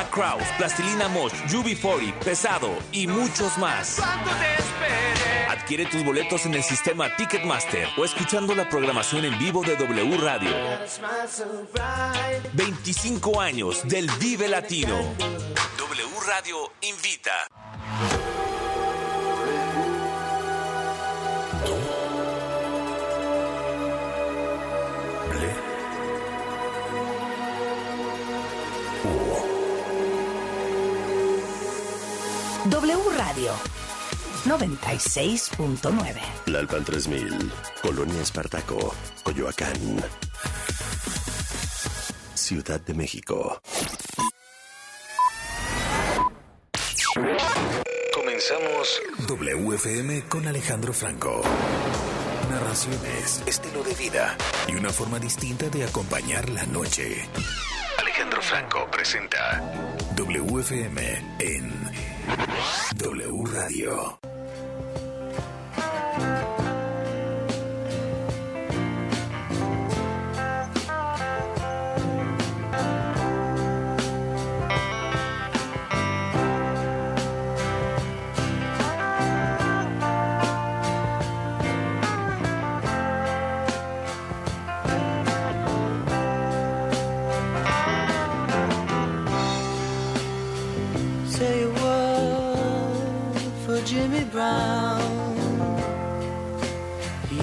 Black Crowes, Plastilina Mosh, UB40, Pesado y muchos más. Adquiere tus boletos en el sistema Ticketmaster o escuchando la programación en vivo de W Radio. 25 años del Vive Latino. W Radio invita. W Radio 96.9. Lalpan 3000, Colonia Espartaco, Coyoacán. Ciudad de México. Comenzamos WFM con Alejandro Franco. Narraciones, estilo de vida y una forma distinta de acompañar la noche. Franco presenta WFM en W Radio. He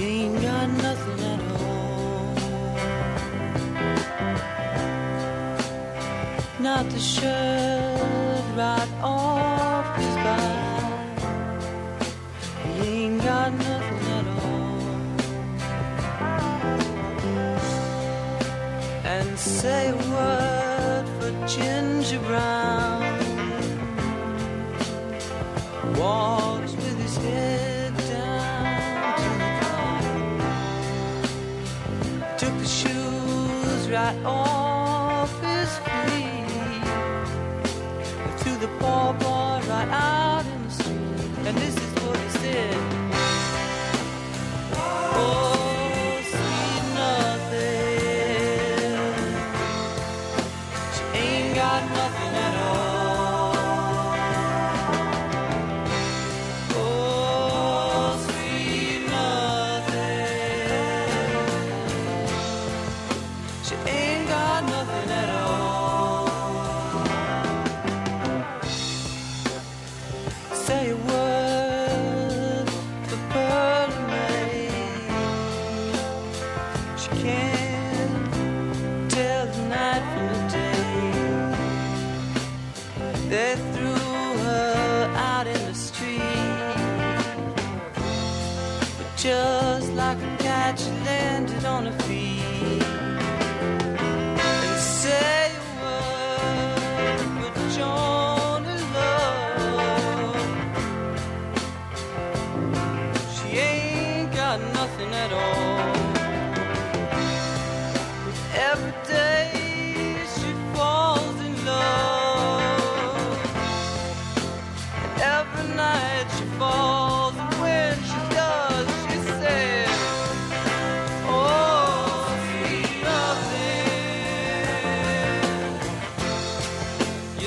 ain't got nothing at all. Not the shirt right off his back. He ain't got nothing at all. And say a word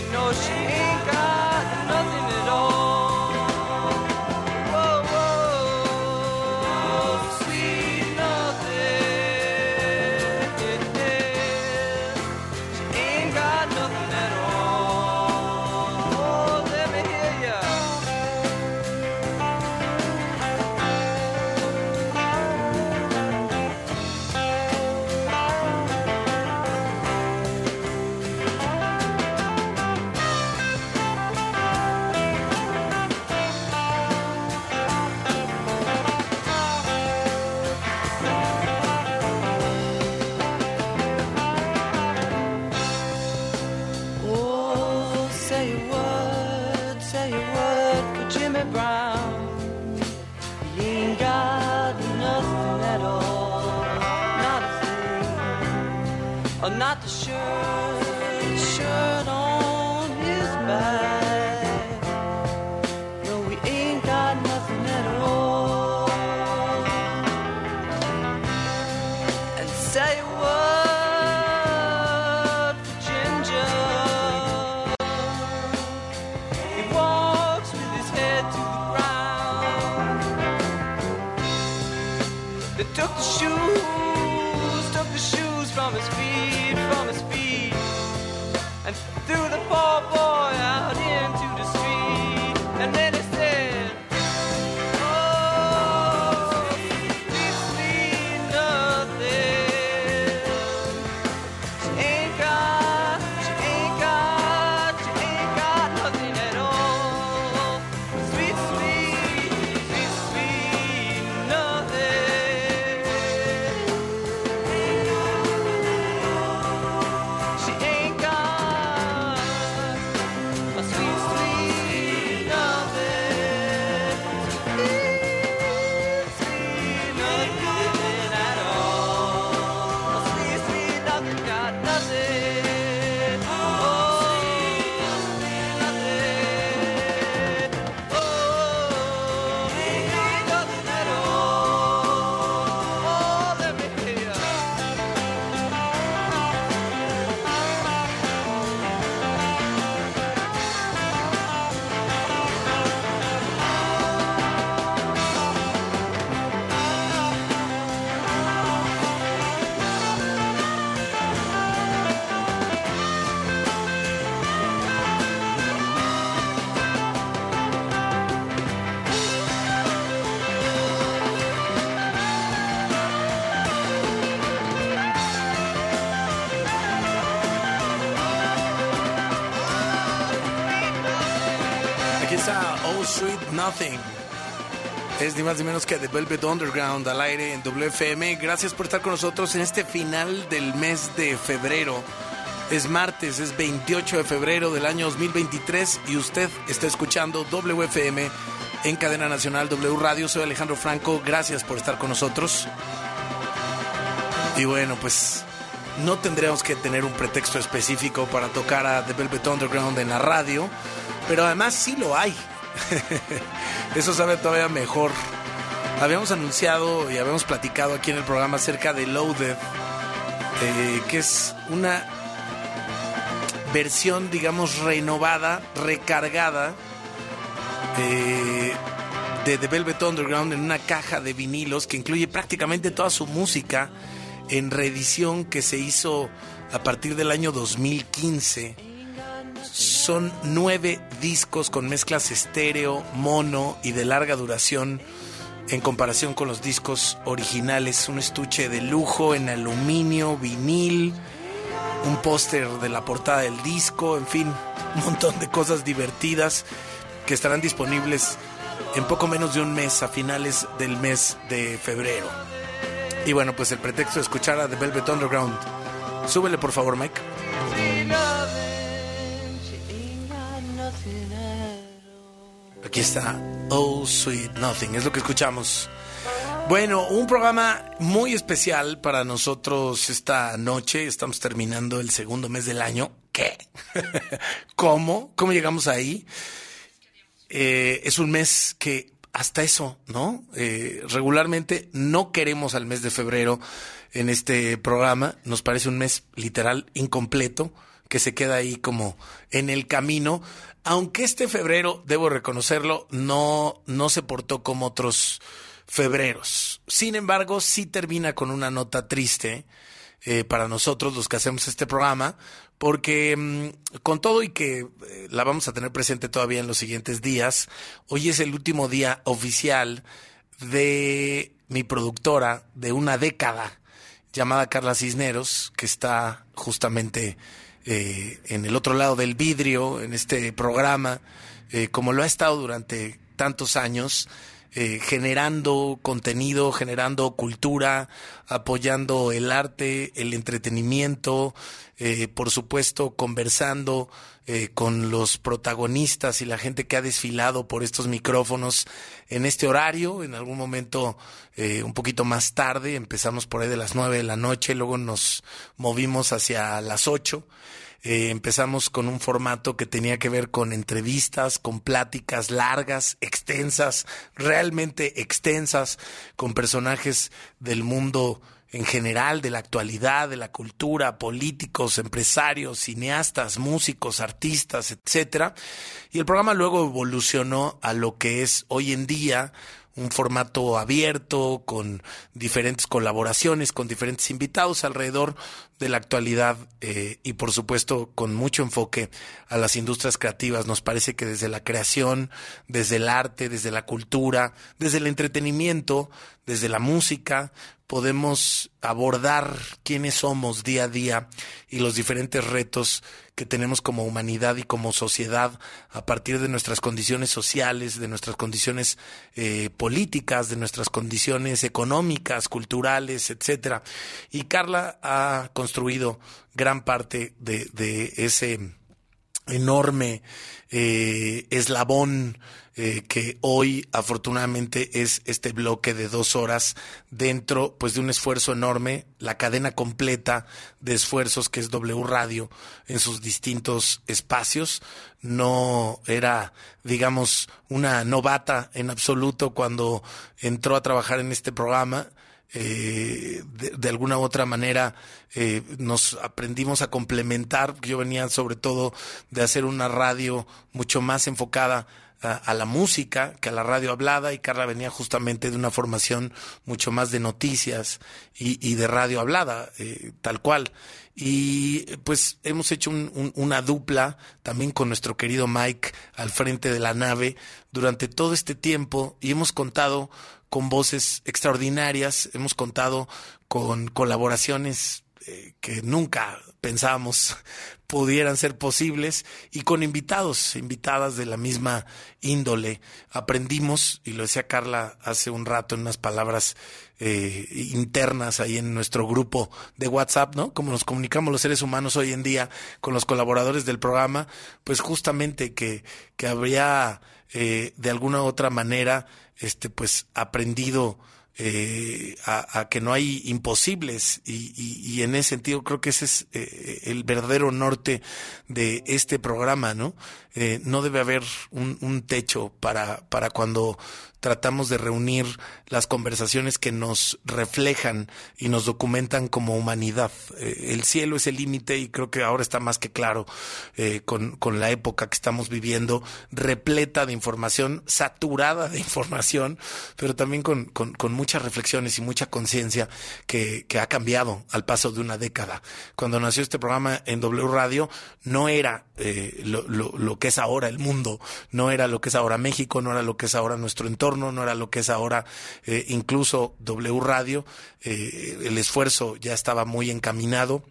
You know she Nothing. Es ni más ni menos que The Velvet Underground al aire en WFM. Gracias por estar con nosotros en este final del mes de febrero. Es martes, es 28 de febrero del año 2023 y usted está escuchando WFM en cadena nacional W Radio. Soy Alejandro Franco. Gracias por estar con nosotros. Y bueno, pues no tendríamos que tener un pretexto específico para tocar a The Velvet Underground en la radio, pero además sí lo hay. Eso sabe todavía mejor. Habíamos anunciado y habíamos platicado aquí en el programa acerca de Loaded, eh, que es una versión, digamos, renovada, recargada eh, de The Velvet Underground en una caja de vinilos que incluye prácticamente toda su música en reedición que se hizo a partir del año 2015. Son nueve discos con mezclas estéreo, mono y de larga duración en comparación con los discos originales. Un estuche de lujo en aluminio, vinil, un póster de la portada del disco, en fin, un montón de cosas divertidas que estarán disponibles en poco menos de un mes, a finales del mes de febrero. Y bueno, pues el pretexto de escuchar a The Velvet Underground. Súbele por favor, Mike. Aquí está Oh Sweet Nothing, es lo que escuchamos. Bueno, un programa muy especial para nosotros esta noche. Estamos terminando el segundo mes del año. ¿Qué? ¿Cómo? ¿Cómo llegamos ahí? Eh, es un mes que hasta eso, ¿no? Eh, regularmente no queremos al mes de febrero en este programa. Nos parece un mes literal incompleto que se queda ahí como en el camino. Aunque este febrero, debo reconocerlo, no, no se portó como otros febreros. Sin embargo, sí termina con una nota triste eh, para nosotros, los que hacemos este programa, porque mm, con todo y que eh, la vamos a tener presente todavía en los siguientes días, hoy es el último día oficial de mi productora de una década llamada Carla Cisneros, que está justamente eh, en el otro lado del vidrio, en este programa, eh, como lo ha estado durante tantos años, eh, generando contenido, generando cultura, apoyando el arte, el entretenimiento, eh, por supuesto, conversando eh, con los protagonistas y la gente que ha desfilado por estos micrófonos en este horario, en algún momento eh, un poquito más tarde, empezamos por ahí de las nueve de la noche, luego nos movimos hacia las ocho. Eh, empezamos con un formato que tenía que ver con entrevistas, con pláticas largas, extensas, realmente extensas, con personajes del mundo en general, de la actualidad, de la cultura, políticos, empresarios, cineastas, músicos, artistas, etcétera. Y el programa luego evolucionó a lo que es hoy en día un formato abierto, con diferentes colaboraciones, con diferentes invitados alrededor de la actualidad eh, y por supuesto con mucho enfoque a las industrias creativas. Nos parece que desde la creación, desde el arte, desde la cultura, desde el entretenimiento, desde la música, podemos abordar quiénes somos día a día y los diferentes retos que tenemos como humanidad y como sociedad a partir de nuestras condiciones sociales, de nuestras condiciones eh, políticas, de nuestras condiciones económicas, culturales, etcétera. Y Carla ha construido gran parte de, de ese enorme eh, eslabón eh, que hoy afortunadamente es este bloque de dos horas dentro pues de un esfuerzo enorme, la cadena completa de esfuerzos que es W Radio en sus distintos espacios. No era, digamos, una novata en absoluto cuando entró a trabajar en este programa eh, de, alguna u otra manera eh, nos aprendimos a complementar. Yo venía sobre todo de hacer una radio mucho más enfocada a, la música que a la radio hablada y Carla venía justamente de una formación mucho más de noticias y, de radio hablada, eh, tal cual. Y pues hemos hecho una dupla también con nuestro querido Mike al frente de la nave durante todo este tiempo y hemos contado con voces extraordinarias, hemos contado con colaboraciones que nunca pensábamos pudieran ser posibles y con invitados, invitadas de la misma índole. Aprendimos, y lo decía Carla hace un rato en unas palabras eh, internas ahí en nuestro grupo de WhatsApp, ¿no? Como nos comunicamos los seres humanos hoy en día con los colaboradores del programa, pues justamente que, que habría eh, de alguna u otra manera este, pues aprendido eh, a, que no hay imposibles y, y, en ese sentido creo que ese es eh, el verdadero norte de este programa, ¿no? Eh, no debe haber un, un techo para, para cuando tratamos de reunir las conversaciones que nos reflejan y nos documentan como humanidad. Eh, el cielo es el límite y creo que ahora está más que claro eh, con, con, la época que estamos viviendo, repleta de información, saturada de información, pero también con, con, con muchas reflexiones y mucha conciencia que, que ha cambiado al paso de una década. Cuando nació este programa en W Radio, no era eh, lo, lo, lo que es ahora el mundo, no era lo que es ahora México, no era lo que es ahora nuestro entorno, no era lo que es ahora eh, incluso W Radio. Eh, el esfuerzo ya estaba muy encaminado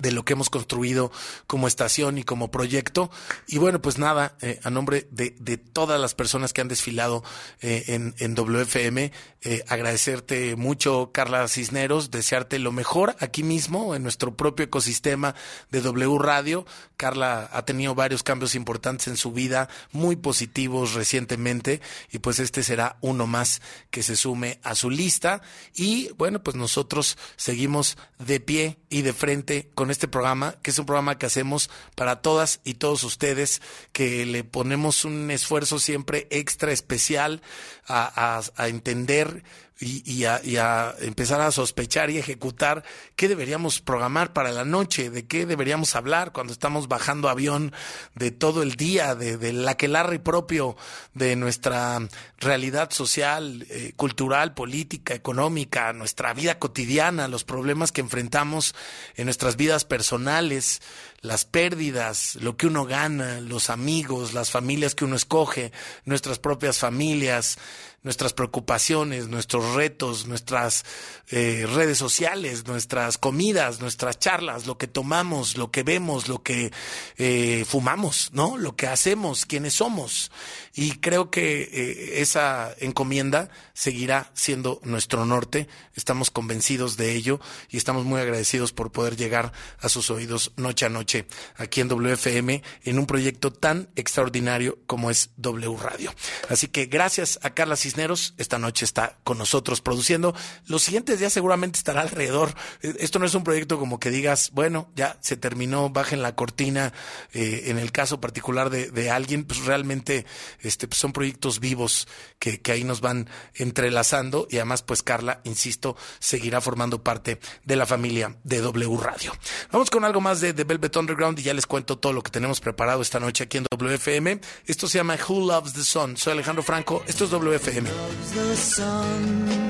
de lo que hemos construido como estación y como proyecto. Y bueno, pues nada, eh, a nombre de, todas las personas que han desfilado eh, en, en, WFM, eh, agradecerte mucho, Carla Cisneros, desearte lo mejor aquí mismo, en nuestro propio ecosistema de W Radio. Carla ha tenido varios cambios importantes en su vida, muy positivos recientemente, y pues este será uno más que se sume a su lista. Y bueno, pues nosotros seguimos de pie y de frente con este programa, que es un programa que hacemos para todas y todos ustedes, que le ponemos un esfuerzo siempre extra especial a, entender y, a, empezar a sospechar y ejecutar qué deberíamos programar para la noche, de qué deberíamos hablar cuando estamos bajando avión de todo el día, de, del aquelarre propio de nuestra realidad social, eh, cultural, política, económica, nuestra vida cotidiana, los problemas que enfrentamos en nuestras vidas personales, las pérdidas, lo que uno gana, los amigos, las familias que uno escoge, nuestras propias familias, nuestras preocupaciones, nuestros retos, nuestras eh, redes sociales, nuestras comidas, nuestras charlas, lo que tomamos, lo que vemos, lo que eh, fumamos, ¿no? Lo que hacemos, quiénes somos. Y creo que eh, esa encomienda seguirá siendo nuestro norte. Estamos convencidos de ello y estamos muy agradecidos por poder llegar a sus oídos noche a noche aquí en WFM en un proyecto tan extraordinario como es W Radio. Así que gracias a Carla Cisneros. Esta noche está con nosotros produciendo. Los siguientes días seguramente estará alrededor. Esto no es un proyecto como que digas, bueno, ya se terminó, bajen la cortina. Eh, en el caso particular de, de alguien, pues realmente este, pues son proyectos vivos que, ahí nos van entrelazando y además pues Carla, insisto, seguirá formando parte de la familia de W Radio. Vamos con algo más de, de Velvet Underground y ya les cuento todo lo que tenemos preparado esta noche aquí en WFM. Esto se llama Who Loves the Sun. Soy Alejandro Franco, esto es WFM. The.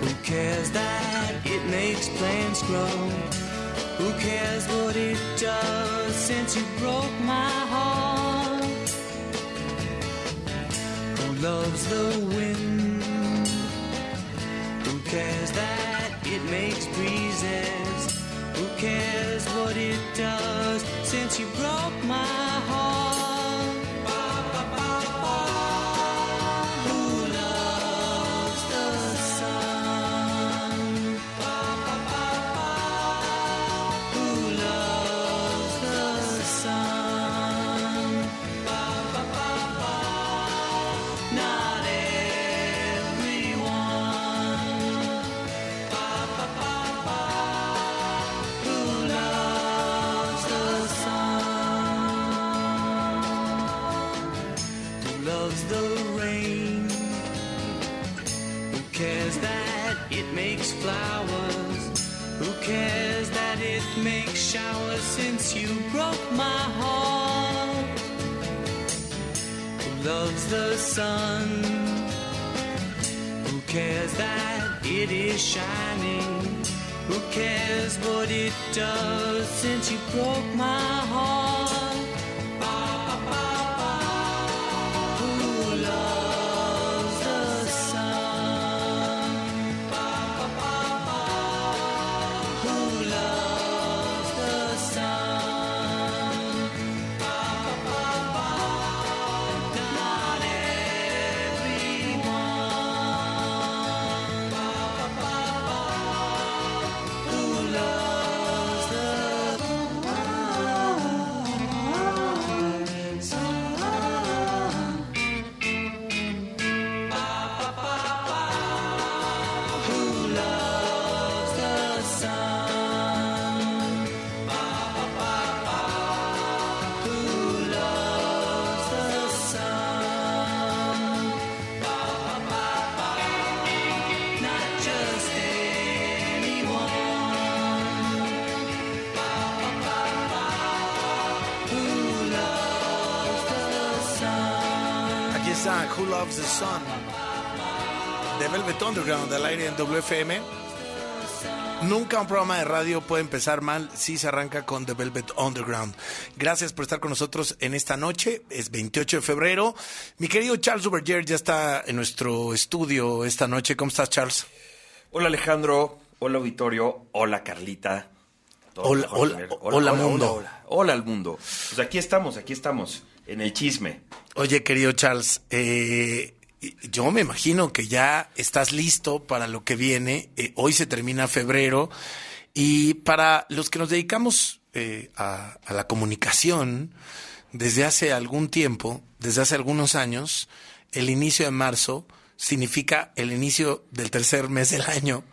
Who cares that it makes plants grow? Who cares what it does since you broke my heart? Loves the wind? Who cares that it makes breezes? Who cares what it does since you broke my heart? The sun? Who cares that it is shining? Who cares what it does since you broke my heart? Loves the Sun de Velvet Underground al aire en WFM. Nunca un programa de radio puede empezar mal si se arranca con The Velvet Underground. Gracias por estar con nosotros en esta noche. Es 28 de febrero. Mi querido Charles Uberger ya está en nuestro estudio esta noche. ¿Cómo estás, Charles? Hola Alejandro, hola auditorio, hola Carlita. Hola, mejor hola, tener- hola, mundo. Hola, hola al mundo. Pues aquí estamos, aquí estamos, en el chisme. Oye, querido Charles, eh, yo me imagino que ya estás listo para lo que viene. Eh, hoy se termina febrero y para los que nos dedicamos eh, a, la comunicación desde hace algún tiempo, desde hace algunos años, el inicio de marzo significa el inicio del tercer mes del año,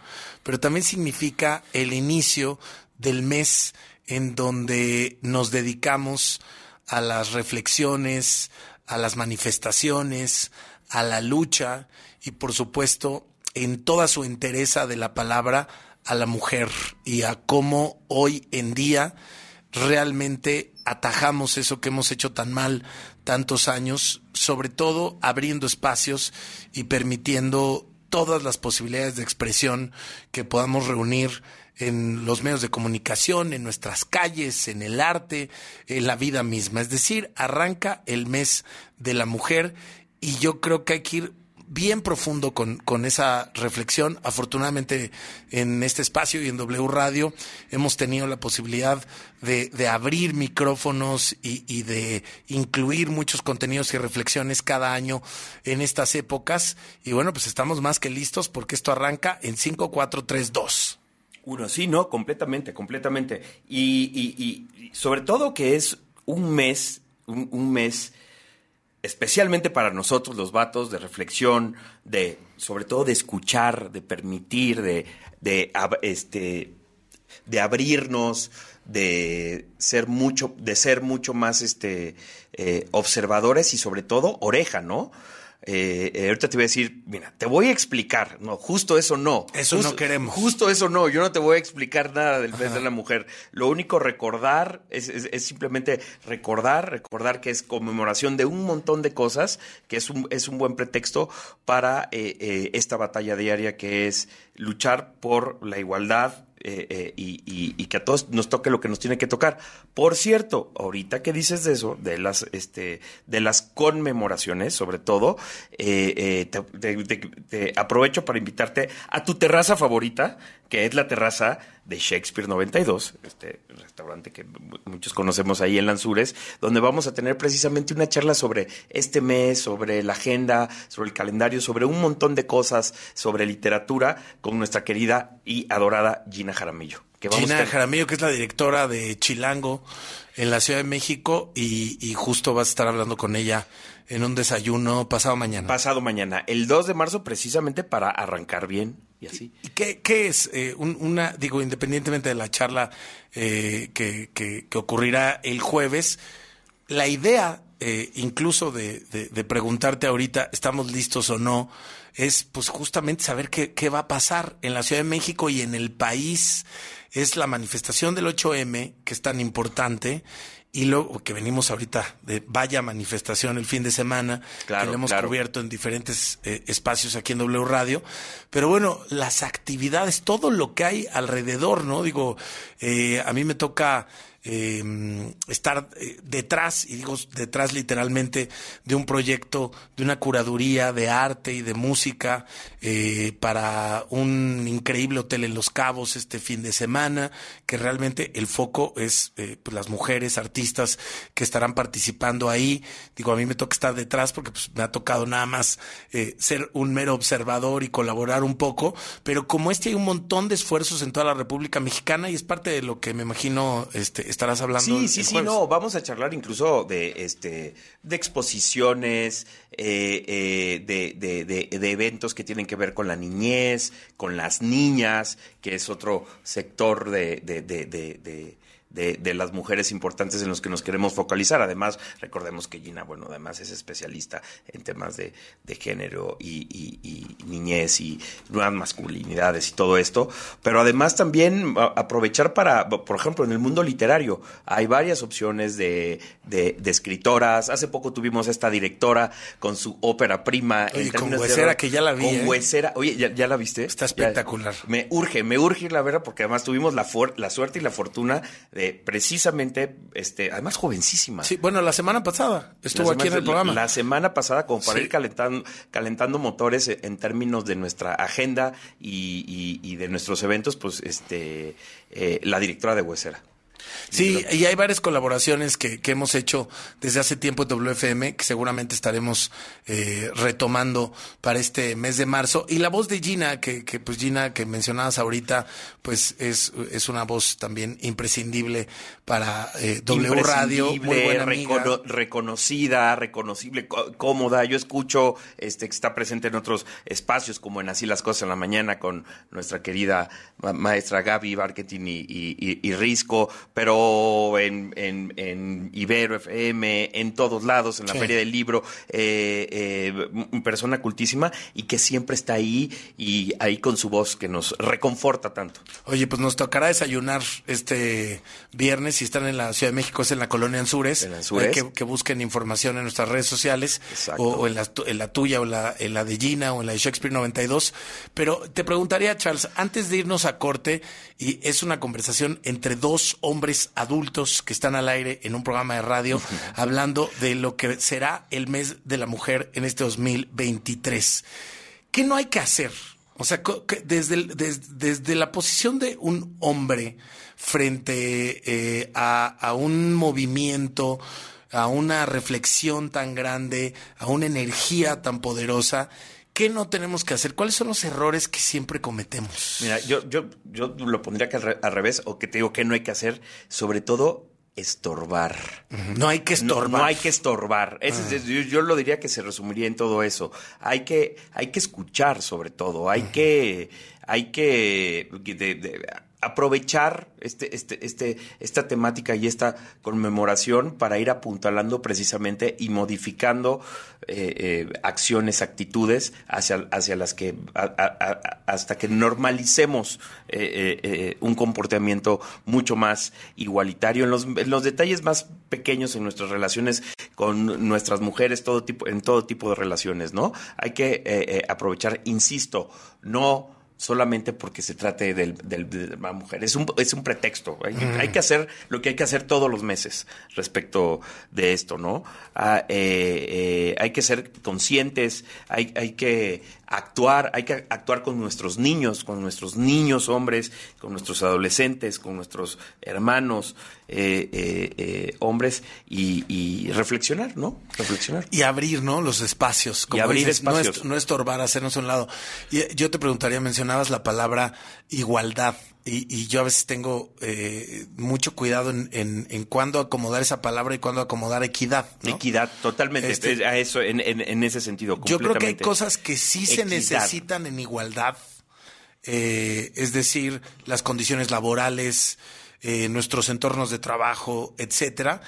pero también significa el inicio del mes en donde nos dedicamos a las reflexiones, a las manifestaciones, a la lucha y por supuesto en toda su entereza de la palabra a la mujer y a cómo hoy en día realmente atajamos eso que hemos hecho tan mal tantos años, sobre todo abriendo espacios y permitiendo todas las posibilidades de expresión que podamos reunir en los medios de comunicación, en nuestras calles, en el arte, en la vida misma. Es decir, arranca el mes de la mujer y yo creo que hay que ir bien profundo con, con esa reflexión. Afortunadamente en este espacio y en W Radio hemos tenido la posibilidad de, de abrir micrófonos y, y de incluir muchos contenidos y reflexiones cada año en estas épocas. Y bueno, pues estamos más que listos porque esto arranca en 5, 4, 3, 2. Uno, sí, no, completamente, completamente. Y, y- y- sobre todo que es un mes, un, un mes especialmente para nosotros los vatos de reflexión, de sobre todo de escuchar, de permitir, de, de este de abrirnos, de ser mucho, de ser mucho más este eh, observadores y sobre todo oreja, ¿no? Eh, eh, ahorita te voy a decir, mira, te voy a explicar. No, justo eso no. Eso no queremos. Justo eso no. Yo no te voy a explicar nada del mes de la mujer. Lo único recordar es, es- es simplemente recordar, recordar que es conmemoración de un montón de cosas, que es un, es un buen pretexto para eh, eh, esta batalla diaria que es luchar por la igualdad eh, eh, y, que a todos nos toque lo que nos tiene que tocar. Por cierto, ahorita que dices de eso, de las, este, de las conmemoraciones, sobre todo, eh, te aprovecho para invitarte a tu terraza favorita, que es la terraza de Shakespeare 92, este restaurante que mu- muchos conocemos ahí en Lanzures, donde vamos a tener precisamente una charla sobre este mes, sobre la agenda, sobre el calendario, sobre un montón de cosas, sobre literatura, con nuestra querida y adorada Gina Jaramillo. Que vamos Gina Jaramillo, que es la directora de Chilango en la Ciudad de México, y, y justo vas a estar hablando con ella en un desayuno pasado mañana. pasado mañana, el 2 de marzo, precisamente para arrancar bien y así. ¿Y qué, es eh, un- una, digo, independientemente de la charla eh, que, que- que ocurrirá el jueves, la idea, eh, incluso de, de- de preguntarte ahorita, ¿estamos listos o no? Es pues justamente saber qué, qué va a pasar en la Ciudad de México y en el país. Es la manifestación del 8M, que es tan importante, y luego que venimos ahorita de vaya manifestación el fin de semana, Claro, que lo hemos claro. cubierto en diferentes eh, espacios aquí en W Radio. Pero bueno, las actividades, todo lo que hay alrededor, ¿no? Digo, eh, a mí me toca eh, estar detrás, y digo detrás literalmente, de un proyecto, de una curaduría de arte y de música eh, para un increíble hotel en Los Cabos este fin de semana, que realmente el foco es eh, pues, las mujeres artistas que estarán participando ahí. Digo, a mí me toca estar detrás porque pues, me ha tocado nada más eh, ser un mero observador y colaborar un poco, pero como este hay un montón de esfuerzos en toda la República Mexicana y es parte de lo que me imagino este, estarás hablando. Sí, sí, el sí, no, vamos a charlar incluso de este de exposiciones, eh, eh, de, de- de- de eventos que tienen que ver con la niñez, con las niñas, que es otro sector de, de- las mujeres importantes en los que nos queremos focalizar. Además, recordemos que Gina, bueno, además es especialista en temas de, de género y, y- y niñez y nuevas masculinidades y todo esto. Pero además también aprovechar para, por ejemplo, en el mundo literario, hay varias opciones de, de- escritoras. Hace poco tuvimos esta directora con su ópera prima. Oye, en con de Huesera, que ya la vi, Con ¿eh? Huesera. Oye, ¿ya, ya la viste? Está Ya- espectacular. me urge, me urge irla a ver porque además tuvimos la, la suerte y la fortuna de precisamente, este, además jovencísima. Sí, bueno, la semana pasada estuvo aquí en el programa. La, la semana pasada, como para Sí. ir calentando, calentando motores en términos de nuestra agenda y, y- y de nuestros eventos, pues este eh, la directora de Huesera. Sí, y hay varias colaboraciones que, que hemos hecho desde hace tiempo en WFM que seguramente estaremos eh, retomando para este mes de marzo. Y la voz de Gina, que, que pues Gina que mencionabas ahorita, pues es, es una voz también imprescindible para eh, W Radio, muy buena amiga. recono- reconocida, reconocible, có- cómoda. Yo escucho este que está presente en otros espacios, como en Así las cosas en la mañana, con nuestra querida ma- maestra Gaby Marketing y, y- y- y Risco, pero en, en- en Ibero FM, en todos lados, en la Sí. Feria del Libro, eh, eh, persona cultísima y que siempre está ahí y ahí con su voz que nos reconforta tanto. Oye, pues nos tocará desayunar este viernes. Si están en la Ciudad de México, es en la colonia Anzures. En Anzures. Hay que, que busquen información en nuestras redes sociales. Exacto. O, o en, la, tu- en la tuya, o la, en la de Gina, o en la de Shakespeare 92. Pero te preguntaría, Charles, antes de irnos a corte, y es una conversación entre dos hombres adultos que están al aire en un programa de radio, hablando de lo que será el mes de la mujer en este 2023. ¿Qué no hay que hacer? O sea, desde, el- des- desde la posición de un hombre frente eh, a, a un movimiento, a una reflexión tan grande, a una energía tan poderosa, ¿qué no tenemos que hacer? ¿Cuáles son los errores que siempre cometemos? Mira, yo, yo, yo lo pondría que al, re- al revés, o que te digo que no hay que hacer, sobre todo estorbar. No hay que estorbar. no hay que estorbar. Ese es- yo, yo lo diría que se resumiría en todo eso. Hay que, hay que escuchar sobre todo. Hay que, hay que, de- de- aprovechar este, este, este, esta temática y esta conmemoración para ir apuntalando precisamente y modificando eh, eh, acciones, actitudes hacia, hacia las que a- hasta que normalicemos eh, un comportamiento mucho más igualitario en los, en los detalles más pequeños en nuestras relaciones con nuestras mujeres, todo tipo, en todo tipo de relaciones, ¿no? Hay que aprovechar, insisto, no solamente porque se trate del, del- de la mujer. Es un, es un pretexto. Hay, hay que hacer lo que hay que hacer todos los meses respecto de esto, ¿no? Ah, eh, eh, hay que ser conscientes, hay, hay que actuar, hay que actuar con nuestros niños, con nuestros niños hombres, con nuestros adolescentes, con nuestros hermanos eh, eh, eh, hombres y, y reflexionar, ¿no? Reflexionar. Y abrir, ¿no? Los espacios. Como abrir dices, no espacios. est- No, estorbar, hacernos a un lado. Y eh, yo te preguntaría, mencionabas la palabra igualdad. Y, y yo a veces tengo eh, mucho cuidado en, en, en cuándo acomodar esa palabra y cuándo acomodar equidad. ¿no? Equidad, totalmente. Este- Es a eso, en, en- ese sentido. Yo creo que hay cosas que sí se necesitan en igualdad, eh, es decir, las condiciones laborales, eh, nuestros entornos de trabajo, etcétera.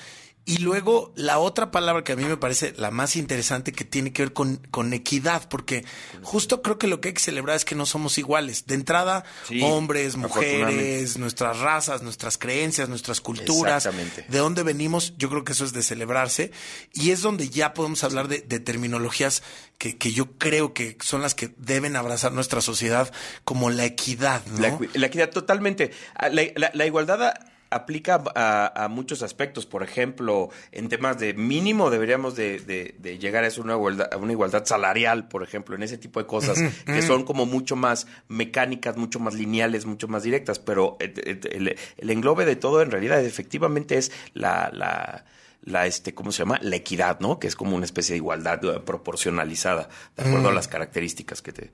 Y luego la otra palabra que a mí me parece la más interesante que tiene que ver con, con equidad, porque justo creo que lo que hay que celebrar es que no somos iguales. De entrada, Sí, hombres, mujeres, nuestras razas, nuestras creencias, nuestras culturas, Exactamente. de dónde venimos, yo creo que eso es de celebrarse. Y es donde ya podemos hablar de, de terminologías que, que yo creo que son las que deben abrazar nuestra sociedad, como la equidad, ¿no? La, equi- la equidad, totalmente. Ah, La, la- la igualdad a- aplica a, a muchos aspectos. Por ejemplo, en temas de mínimo deberíamos de, de- de llegar a, eso, una igualdad, a una igualdad salarial, por ejemplo, en ese tipo de cosas que son como mucho más mecánicas, mucho más lineales, mucho más directas. Pero eh, eh, el, el englobe de todo en realidad efectivamente es la... la la este cómo se llama la equidad no que es como una especie de igualdad eh, proporcionalizada de acuerdo a las características que te, eh,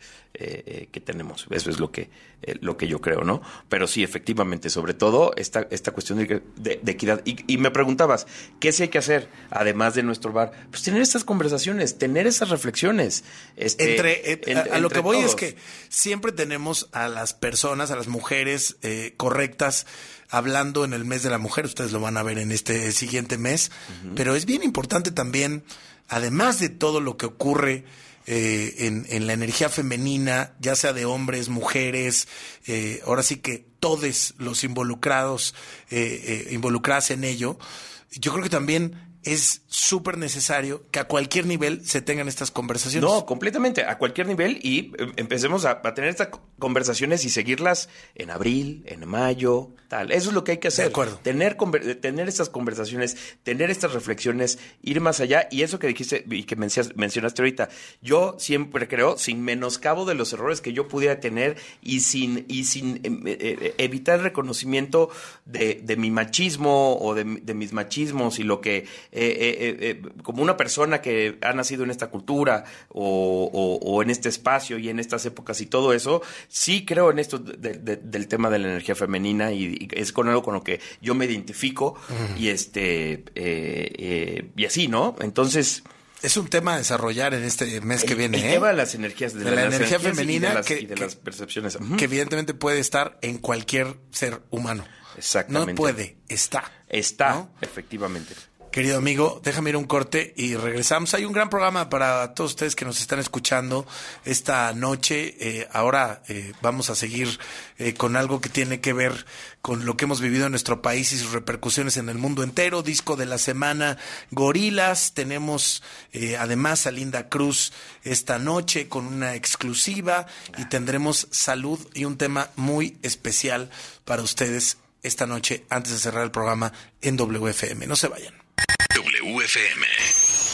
eh, que tenemos. Eso es lo que eh, lo que yo creo no pero sí efectivamente sobre todo esta esta cuestión de, de- de equidad. Y, y me preguntabas qué sí hay que hacer además de nuestro bar pues tener estas conversaciones tener esas reflexiones este, Entre, eh, en- a, lo que voy es que siempre tenemos a las personas, a las mujeres eh, correctas hablando en el mes de la mujer. Ustedes lo van a ver en este siguiente mes. Pero es bien importante también, además de todo lo que ocurre eh, en, en la energía femenina, ya sea de hombres, mujeres, eh, ahora sí que todos los involucrados, eh, eh, involucradas en ello, yo creo que también es súper necesario que a cualquier nivel se tengan estas conversaciones. No, completamente, a cualquier nivel y eh, empecemos a, a tener estas co- conversaciones y seguirlas en abril, en mayo, tal. Eso es lo que hay que hacer. acuerdo. Tener, conver- tener estas conversaciones, tener estas reflexiones, ir más allá y eso que dijiste y que mencionas- mencionaste ahorita, yo siempre creo, sin menoscabo de los errores que yo pudiera tener y sin, y sin eh, eh, evitar el reconocimiento de, de mi machismo o de, de mis machismos y lo que eh, eh, eh, como una persona que ha nacido en esta cultura o, o- o en este espacio y en estas épocas y todo eso, sí creo en esto de- de- del tema de la energía femenina y, y es con algo con lo que yo me identifico y este eh, eh, y así, ¿no? Entonces Es un tema a desarrollar en este mes que el- viene, el ¿eh? tema de las energías de, De la energía energías y femenina de las, que- y de que- las percepciones. Que evidentemente puede estar en cualquier ser humano. Exactamente. No puede, está. Está, ¿no? efectivamente. Querido amigo, déjame ir un corte y regresamos. Hay un gran programa para todos ustedes que nos están escuchando esta noche. Eh, ahora eh, vamos a seguir eh, con algo que tiene que ver con lo que hemos vivido en nuestro país y sus repercusiones en el mundo entero. Disco de la semana, Gorilas. Tenemos eh, además a Linda Cruz esta noche con una exclusiva y tendremos salud y un tema muy especial para ustedes esta noche antes de cerrar el programa en WFM. No se vayan. WFM.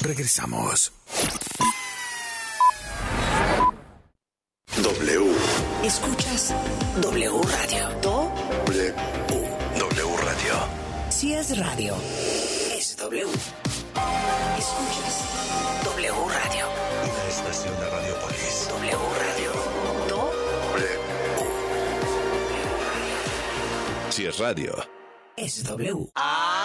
Regresamos. W. Escuchas W Radio. Do, W. W Radio. si es radio, es W. Escuchas W Radio. Una estación de Radiopolis. W Radio. Do, W. Si es radio. es W.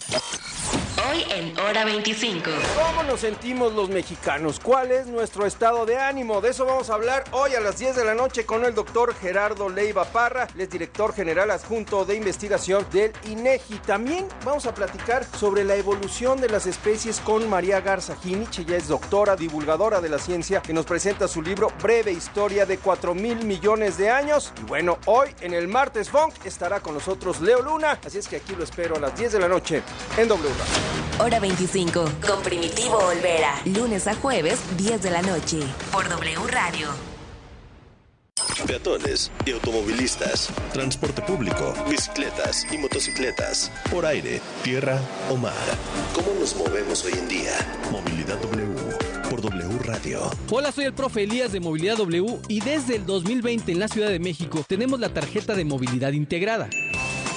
Thank you. En Hora 25. ¿Cómo nos sentimos los mexicanos? ¿Cuál es nuestro estado de ánimo? De eso vamos a hablar hoy a las 10 de la noche con el doctor Gerardo Leiva Parra, el director general adjunto de investigación del INEGI. También vamos a platicar sobre la evolución de las especies con María Garza Ginich. Ella es doctora, divulgadora de la ciencia, que nos presenta su libro Breve Historia de 4 mil millones de años. Y bueno, hoy en el Martes Funk estará con nosotros Leo Luna. Así es que aquí lo espero a las 10 de la noche en W. Hora 25. Con Primitivo Olvera. Lunes a jueves, 10 de la noche. Por W Radio. Peatones y automovilistas, transporte público, bicicletas y motocicletas, por aire, tierra o mar. ¿Cómo nos movemos hoy en día? Movilidad W por W Radio. Hola, soy el profe Elías de Movilidad W y desde el 2020 en la Ciudad de México tenemos la tarjeta de movilidad integrada.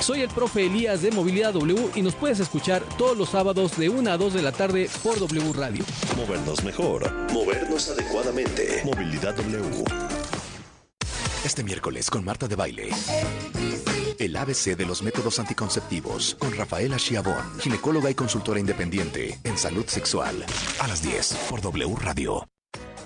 Soy el profe Elías de Movilidad W y nos puedes escuchar todos los sábados de 1 a 2 de la tarde por W Radio. Movernos mejor, movernos adecuadamente. Movilidad W. Este miércoles con Marta de Baile. El ABC de los métodos anticonceptivos con Rafaela Chiavón, ginecóloga y consultora independiente en salud sexual. A las 10 por W Radio.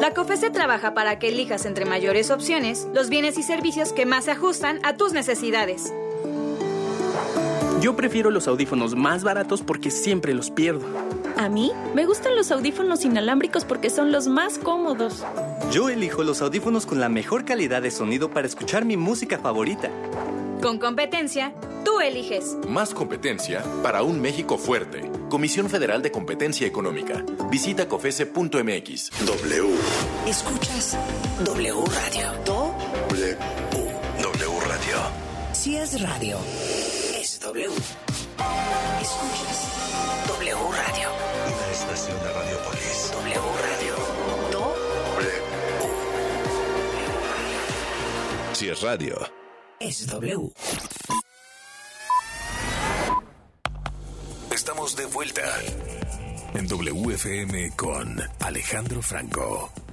La COFESE trabaja para que elijas entre mayores opciones los bienes y servicios que más se ajustan a tus necesidades. Yo prefiero los audífonos más baratos porque siempre los pierdo. A mí me gustan los audífonos inalámbricos porque son los más cómodos. Yo elijo los audífonos con la mejor calidad de sonido para escuchar mi música favorita. Con competencia, tú eliges. Más competencia para un México fuerte. Comisión Federal de Competencia Económica. Visita cofese.mx. W. Escuchas W Radio. Do W. W Radio. Si es radio, es W. Escuchas W Radio. Una estación de Radiopolis. W Radio. Do W. Si es radio. es W. Estamos de vuelta en WFM con Alejandro Franco.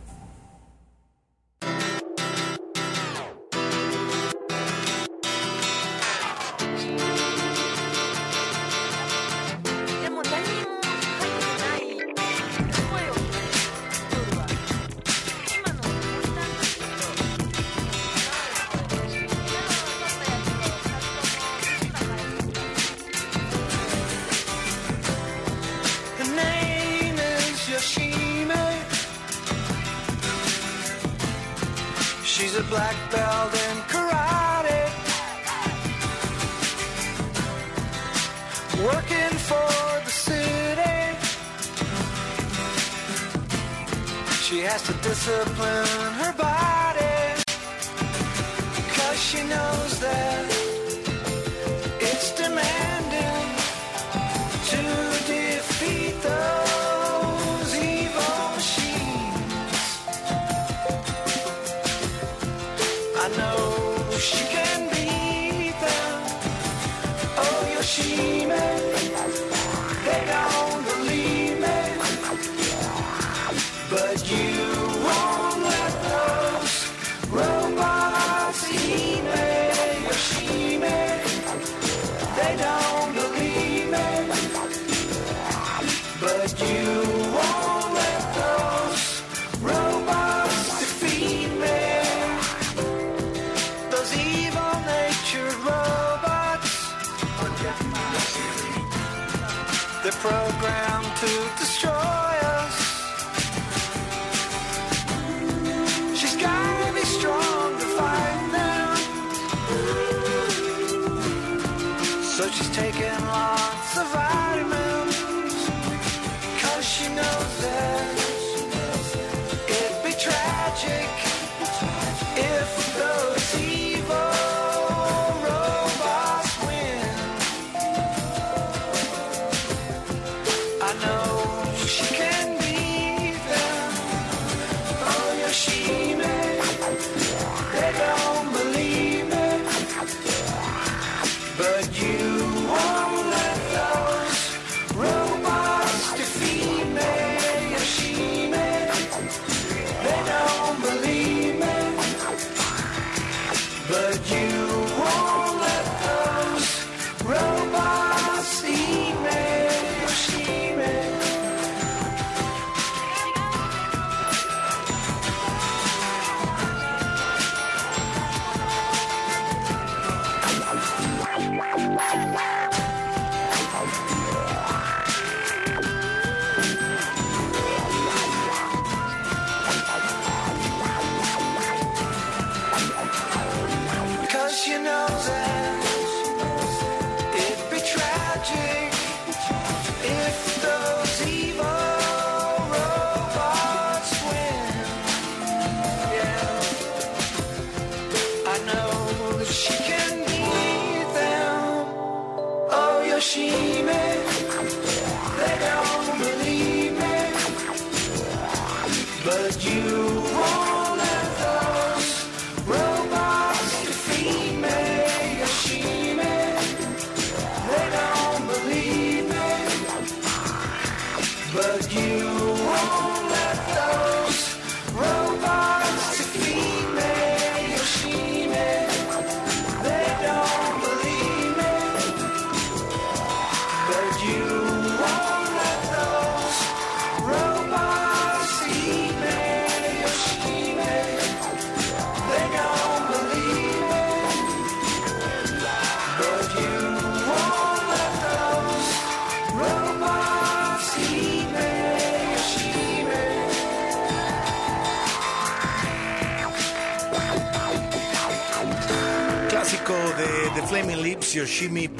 They're programmed to destroy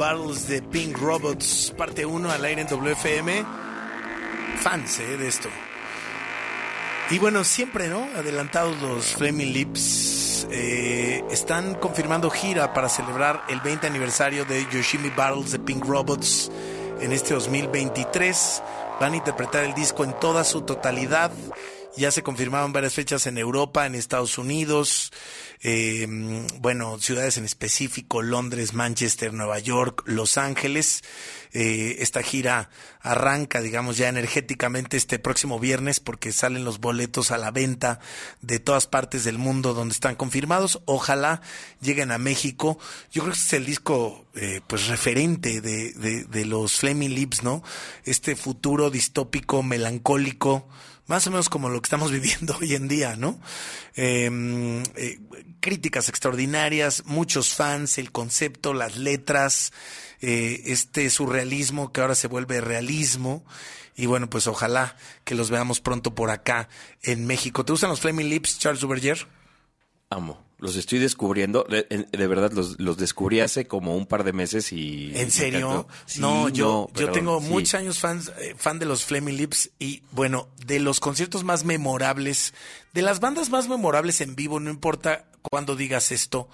Battles de Pink Robots, parte 1 al aire en WFM. Fans eh, de esto. Y bueno, siempre, ¿no? Adelantados los Flaming Lips. eh, están confirmando gira para celebrar el 20 aniversario de Yoshimi Battles de Pink Robots en este 2023. Van a interpretar el disco en toda su totalidad. Ya se confirmaron varias fechas en Europa, en Estados Unidos, eh, bueno, ciudades en específico, Londres, Manchester, Nueva York, Los Ángeles. Eh, esta gira arranca, digamos, ya energéticamente este próximo viernes porque salen los boletos a la venta de todas partes del mundo donde están confirmados. Ojalá lleguen a México. Yo creo que este es el disco, eh, pues, referente de, de, de los Flaming Lips, ¿no? Este futuro distópico, melancólico, más o menos como lo que estamos viviendo hoy en día, ¿no? Eh, eh, críticas extraordinarias, muchos fans, el concepto, las letras, eh, este surrealismo que ahora se vuelve realismo. Y bueno, pues ojalá que los veamos pronto por acá en México. ¿Te gustan los Flaming Lips, Charles Duverger? amo. Los estoy descubriendo. De, verdad, los, los descubrí hace como un par de meses y... ¿En serio? Sí, no, yo, yo pero tengo sí. muchos años fans, eh, fan de los Flaming Lips y bueno, de los conciertos más memorables, de las bandas más memorables en vivo, no importa cuándo digas esto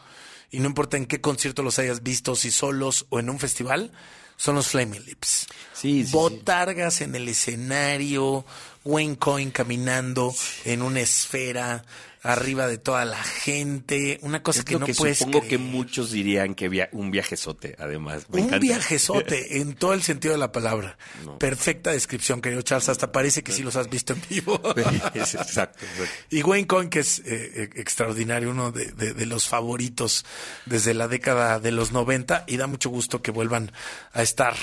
y no importa en qué concierto los hayas visto, si solos o en un festival, son los Flaming Lips. Sí, sí, Botargas en el escenario, Wayne Coyne caminando en una esfera arriba de toda la gente, una cosa Es que no que puedes supongo creer. que muchos dirían que via- un viajezote, además. Me un encanta. viajezote en todo el sentido de la palabra. Perfecta descripción, querido Charles. Hasta parece que sí los has visto en vivo. Es exacto, exacto. Y Wayne Coyne, que es eh, eh, extraordinario, uno de, de- de los favoritos desde la década de los 90, y da mucho gusto que vuelvan a estar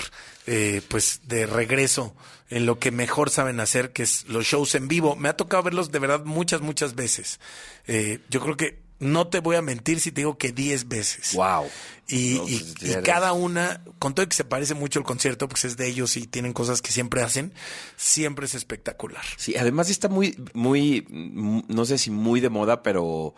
eh, pues de regreso en lo que mejor saben hacer, que es los shows en vivo. Me ha tocado verlos de verdad muchas, muchas veces. Eh, yo creo que no te voy a mentir si te digo que 10 veces. Wow. Y, No, y- pues, y cada una, con todo que se parece mucho el concierto, porque es de ellos y tienen cosas que siempre hacen, siempre es espectacular. Sí, además está muy, muy, no sé si muy de moda, pero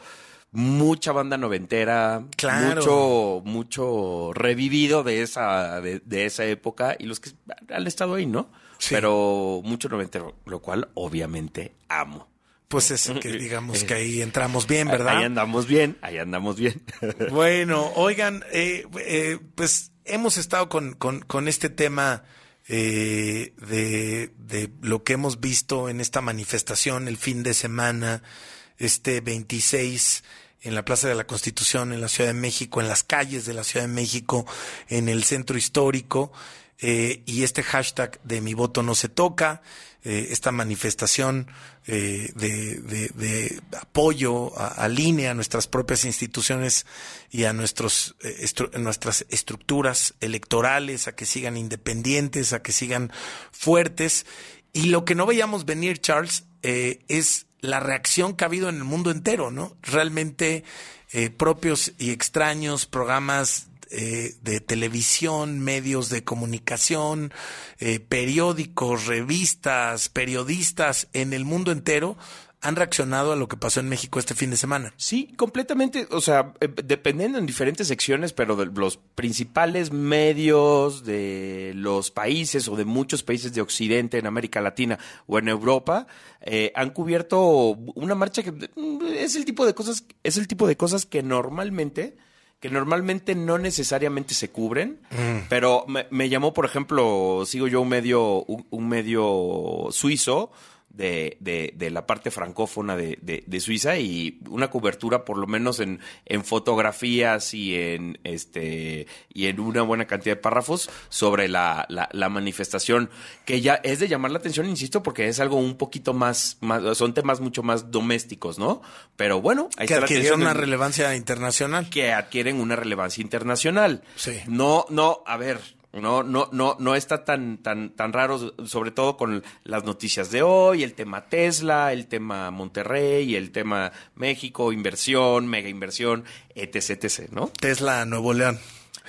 mucha banda noventera, Claro. mucho, mucho revivido de esa, de, de esa época y los que han estado ahí, ¿no? Pero mucho noventero, lo cual obviamente amo. Pues es que digamos que ahí entramos bien, ¿verdad? Ahí andamos bien, ahí andamos bien. Bueno, oigan, eh, eh, pues hemos estado con, con, con este tema eh, de, de lo que hemos visto en esta manifestación el fin de semana, este 26 en la Plaza de la Constitución en la Ciudad de México, en las calles de la Ciudad de México, en el centro histórico, eh, y este hashtag de mi voto no se toca, eh, esta manifestación eh, de, apoyo a, línea a nuestras propias instituciones y a nuestros, eh, nuestras estructuras electorales, a que sigan independientes, a que sigan fuertes. Y lo que no veíamos venir, Charles, eh, es la reacción que ha habido en el mundo entero, ¿no? Realmente propios y extraños programas eh, de televisión, medios de comunicación, eh, periódicos, revistas, periodistas en el mundo entero han reaccionado a lo que pasó en México este fin de semana. Sí, completamente, o sea, eh, dependiendo en diferentes secciones, pero de los principales medios de los países o de muchos países de Occidente, en América Latina o en Europa, eh, han cubierto una marcha que mm, es el tipo de cosas, es el tipo de cosas que normalmente que normalmente no necesariamente se cubren, pero me, me llamó, por ejemplo, sigo yo un medio, un, un medio suizo de, de, de la parte francófona de, de- Suiza y una cobertura por lo menos en, en fotografías y en este y en una buena cantidad de párrafos sobre la, la, la manifestación que ya es de llamar la atención, insisto, porque es algo un poquito más, más son temas mucho más domésticos, ¿no? Pero bueno, ahí que está la adquirieron atención una en- relevancia internacional. que adquieren una relevancia internacional. Sí. No, no, a ver, no, no, no, no está tan, tan, tan raro, sobre todo con las noticias de hoy, el tema Tesla, el tema Monterrey, el tema México, inversión, mega inversión, etc, etc, ¿no? Tesla Nuevo León.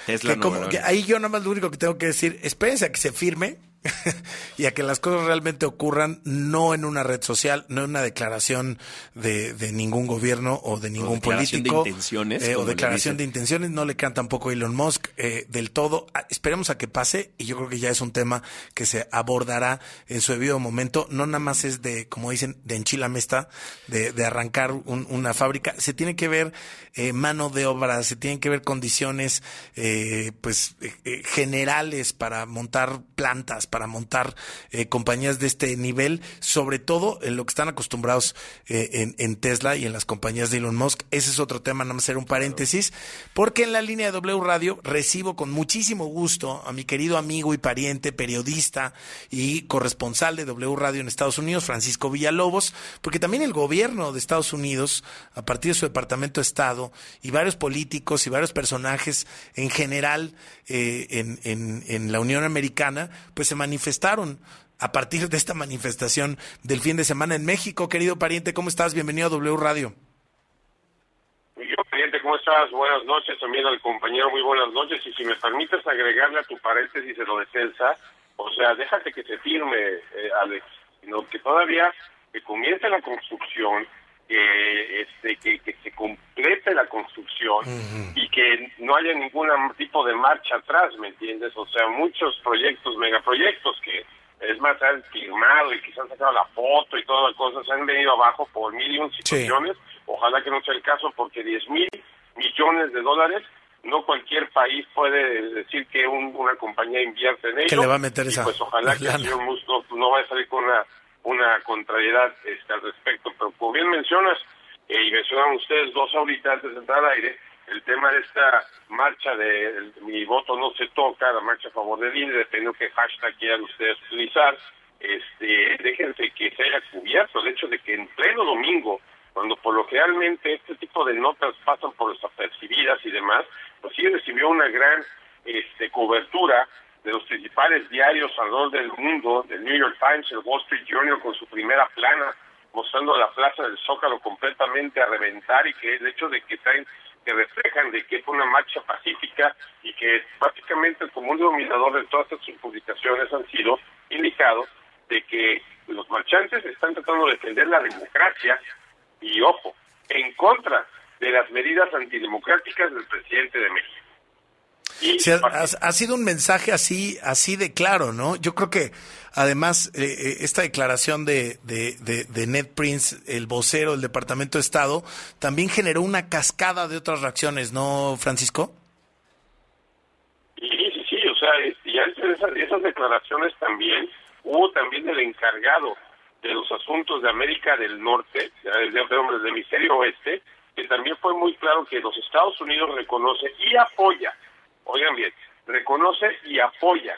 Tesla Que como- Nuevo que León. ahí yo nada más lo único que tengo que decir, espérense a que se firme y a que las cosas realmente ocurran, no en una red social, no en una declaración de, de ningún gobierno o de ningún declaración de político. intenciones, eh, o declaración de intenciones, no le quedan tampoco a Elon Musk eh, del todo. Ah, Esperemos a que pase y yo creo que ya es un tema que se abordará en su debido momento. No nada más es de, como dicen, de enchilamesta, de, de arrancar un- una fábrica. Se tiene que ver eh, mano de obra, se tienen que ver condiciones eh, pues eh, generales para montar plantas, para montar eh, compañías de este nivel, sobre todo en lo que están acostumbrados eh, en, en Tesla y en las compañías de Elon Musk. Ese es otro tema, nada más hacer un paréntesis, porque en la línea de W Radio recibo con muchísimo gusto a mi querido amigo y pariente, periodista y corresponsal de W Radio en Estados Unidos, Francisco Villalobos, porque también el gobierno de Estados Unidos, a partir de su Departamento de Estado, y varios políticos y varios personajes en general eh, en, en- en la Unión Americana, pues se manifestaron a partir de esta manifestación del fin de semana en México. Querido pariente, ¿cómo estás? Bienvenido a W Radio. Miguel Pariente, ¿cómo estás? Buenas noches también al compañero, muy buenas noches. Y si me permites agregarle a tu paréntesis de lo de Celsa, o sea, déjate que se firme, eh, Alex, sino que todavía que comience la construcción, que, este, que, que se com- que respete la construcción y que no haya ningún tipo de marcha atrás, ¿me entiendes? O sea, muchos proyectos, megaproyectos que es más, han firmado y quizás han sacado la foto y todas las cosas, han venido abajo por mil y un situaciones. Ojalá que no sea el caso porque 10 mil millones de dólares, no cualquier país puede decir que un- una compañía invierte en ello. Que le va a meter Y esa Pues ojalá que el señor Musk no, no vaya a salir con una, una contrariedad este, al respecto. Pero como bien mencionas, eh, y mencionaron ustedes dos ahorita antes de entrar al aire, el tema de esta marcha de mi voto no se toca, la marcha a favor del INE, dependiendo qué hashtag quieran ustedes utilizar, este, déjense que se haya cubierto el hecho de que en pleno domingo, cuando por lo generalmente este tipo de notas pasan por desapercibidas y demás, pues sí recibió una gran este, cobertura de los principales diarios alrededor del mundo, del New York Times, el Wall Street Journal con su primera plana, mostrando la plaza del Zócalo completamente a reventar y que el hecho de que traen, que reflejan de que fue una marcha pacífica y que básicamente el común denominador de todas estas publicaciones han sido indicados de que los marchantes están tratando de defender la democracia y, ojo, en contra de las medidas antidemocráticas del presidente de México. Sí, ha, sido un mensaje así, así de claro, ¿no? Yo creo que además eh, eh, esta declaración de, de, de, de Ned Prince, el vocero del Departamento de Estado, también generó una cascada de otras reacciones, ¿no, Francisco? Y sí, sí, o sea, y esas, esas declaraciones también hubo también el encargado de los asuntos de América del Norte, de, de- de- del hemisferio oeste, que también fue muy claro que los Estados Unidos reconoce y apoya, oigan bien, reconoce y apoya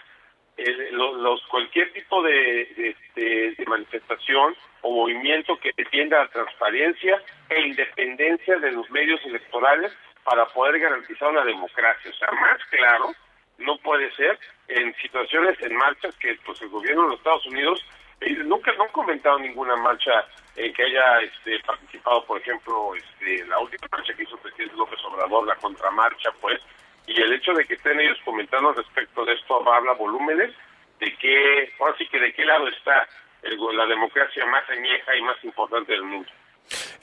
el- lo- los, cualquier tipo de- de manifestación o movimiento que defienda la transparencia e independencia de los medios electorales para poder garantizar una democracia. O sea, más claro no puede ser en situaciones en marchas que pues el gobierno de los Estados Unidos eh, nunca no han comentado ninguna marcha en que haya este, participado, por ejemplo, este, la última marcha que hizo el presidente López Obrador, la contramarcha, pues, y el hecho de que estén ellos comentando respecto de esto habla volúmenes de que, ahora sí que de qué lado está el- la democracia más añeja y más importante del mundo.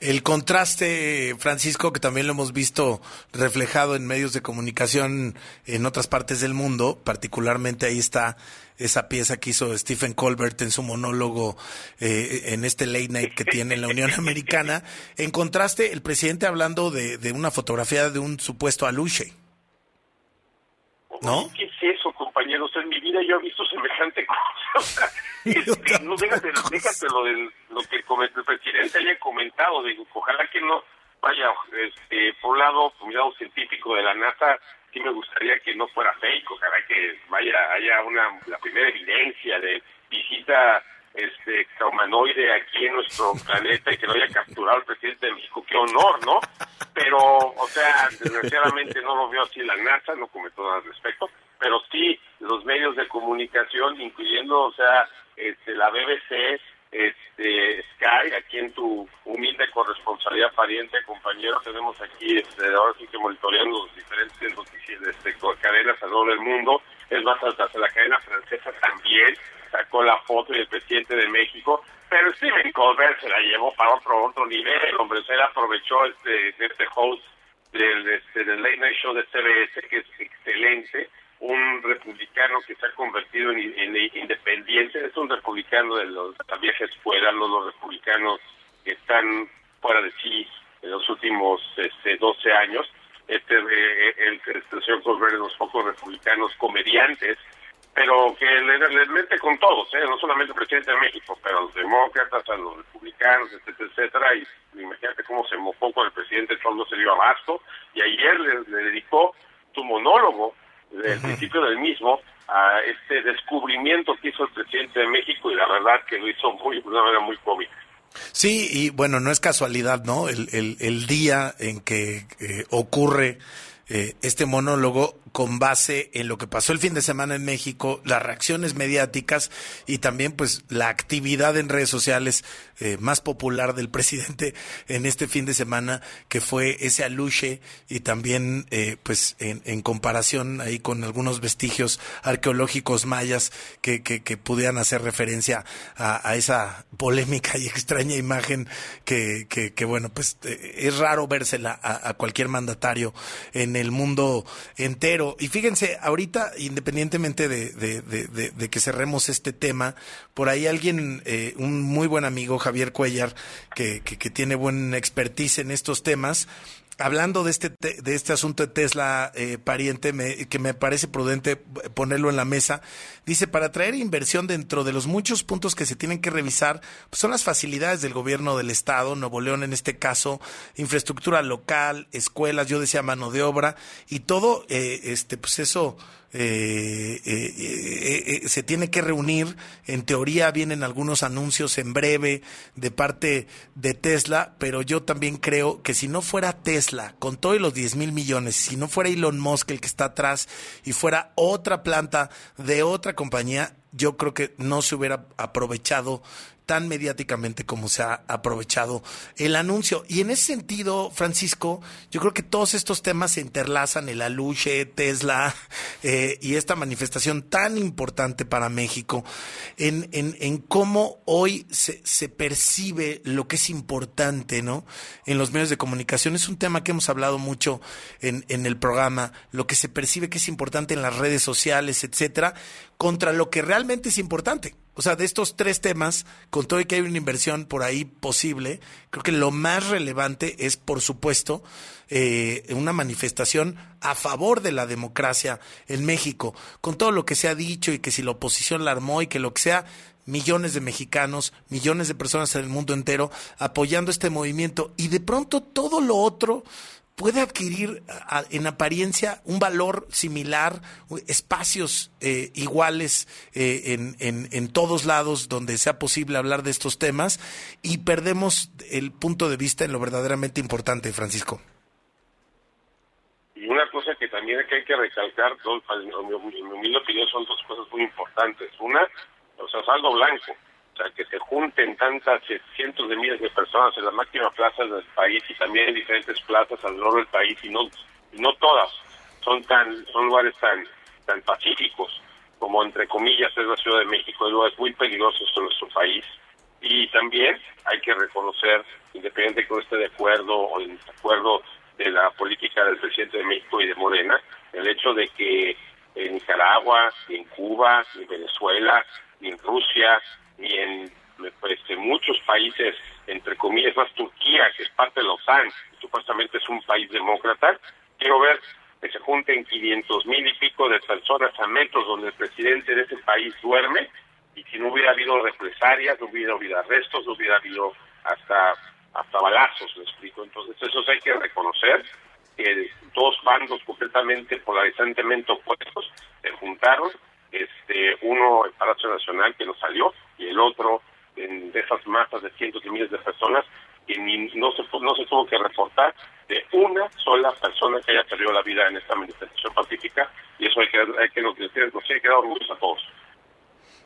El contraste, Francisco, que también lo hemos visto reflejado en medios de comunicación en otras partes del mundo, particularmente ahí está esa pieza que hizo Stephen Colbert en su monólogo eh, en este late night que tiene en la Unión Americana. En contraste, el presidente hablando de, de una fotografía de un supuesto aluche. ¿No? ¿Qué es eso, compañeros? En mi vida yo he visto semejante cosa. No, déjate, déjate lo, del, lo que el presidente haya comentado. Digo, ojalá que no vaya, este, por un lado, por un lado científico de la NASA, sí me gustaría que no fuera fake. Ojalá que vaya, haya una, la primera evidencia de visita este humanoide aquí en nuestro planeta y que lo haya capturado el presidente de México. Qué honor, ¿no? Pero, o sea, desgraciadamente no lo vio así la NASA, no comentó nada al respecto, pero sí los medios de comunicación, incluyendo, o sea, este, la BBC, este, Sky, aquí en tu humilde corresponsalía pariente, compañero, tenemos aquí, este, ahora sí que monitoreando los diferentes noticias, este, cadenas alrededor del mundo, es más, hasta la cadena francesa también sacó la foto y el presidente de México, pero Stephen Colbert se la llevó para otro otro nivel, hombre, o sea, él aprovechó este, este host del, este, del Late Night Show de CBS, que es excelente, un republicano que se ha convertido en, en independiente, es un republicano de, los, la vieja escuela, los republicanos que están fuera de sí en los últimos este, 12 años. Este, eh, el, el señor Colbert de los pocos republicanos comediantes, pero que le, le mete con todos, ¿eh? no solamente el presidente de México, pero a los demócratas, a los republicanos, etcétera, etcétera, y imagínate cómo se mofó con el presidente Trump, no se dio abasto, y ayer le, le dedicó su monólogo del principio del mismo a este descubrimiento que hizo el presidente de México y la verdad que lo hizo muy, de una manera muy cómica. Sí, y bueno, no es casualidad, ¿no? El, el, el día en que eh, ocurre eh, este monólogo con base en lo que pasó el fin de semana en México, las reacciones mediáticas y también pues la actividad en redes sociales eh, más popular del presidente en este fin de semana, que fue ese aluche y también eh, pues en, comparación ahí con algunos vestigios arqueológicos mayas que, que, pudieran hacer referencia a, esa polémica y extraña imagen que, que, que bueno, pues eh, es raro vérsela a, a cualquier mandatario en el mundo entero. Y fíjense, ahorita, independientemente de, de, de, de- que cerremos este tema, por ahí alguien, eh, un muy buen amigo, Javier Cuellar, que, que, que tiene buen expertise en estos temas, hablando de este te- de este asunto de Tesla eh, pariente me- que me parece prudente ponerlo en la mesa dice para atraer inversión dentro de los muchos puntos que se tienen que revisar pues, son las facilidades del gobierno del estado Nuevo León en este caso infraestructura local escuelas yo decía mano de obra y todo eh, este pues eso eh, eh, eh, eh, se tiene que reunir. En teoría vienen algunos anuncios en breve de parte de Tesla, pero yo también creo que si no fuera Tesla, con todos los 10 mil millones, si no fuera Elon Musk el que está atrás y fuera otra planta de otra compañía, yo creo que no se hubiera aprovechado tan mediáticamente como se ha aprovechado el anuncio. Y en ese sentido, Francisco, yo creo que todos estos temas se interlazan, el aluche, Tesla eh, y esta manifestación tan importante para México, en, en, en cómo hoy se, se percibe lo que es importante, ¿no? En los medios de comunicación. Es un tema que hemos hablado mucho en, en el programa, lo que se percibe que es importante en las redes sociales, etcétera, contra lo que realmente es importante. O sea, de estos tres temas, con todo y que hay una inversión por ahí posible, creo que lo más relevante es, por supuesto, eh, una manifestación a favor de la democracia en México, con todo lo que se ha dicho y que si la oposición la armó y que lo que sea, millones de mexicanos, millones de personas en el mundo entero apoyando este movimiento. Y de pronto todo lo otro puede adquirir en apariencia un valor similar, espacios eh, iguales eh, en, en, en todos lados donde sea posible hablar de estos temas y perdemos el punto de vista en lo verdaderamente importante, Francisco. Y una cosa que también hay que recalcar, mi, en mi humilde opinión, son dos cosas muy importantes. Una, o sea, saldo blanco. O sea, que se junten tantas eh, cientos de miles de personas en las máximas plazas del país y también en diferentes plazas alrededor del país y no, no todas son tan son lugares tan tan pacíficos como entre comillas es la Ciudad de México, hay lugares muy peligrosos en nuestro país. Y también hay que reconocer, independiente de que esté de acuerdo o en desacuerdo de la política del presidente de México y de Morena, el hecho de que en Nicaragua, ni en Cuba, en Venezuela, ni en Rusia, en pues, en muchos países, entre comillas, más Turquía, que es parte de la OTAN, y supuestamente es un país demócrata, quiero ver que se junten 500 mil y pico de personas a metros donde el presidente de ese país duerme y si no hubiera habido represalias, no hubiera habido arrestos, no hubiera habido hasta hasta balazos, me explico. Entonces eso hay que reconocer que dos bandos completamente polarizantemente opuestos se juntaron, este uno en Palacio Nacional que no salió y el otro en, de esas masas de cientos de miles de personas que ni- no se no se tuvo que reportar de una sola persona que haya perdido la vida en esta manifestación pacífica y eso hay que hay que nos, nos tiene que dar orgullo a todos.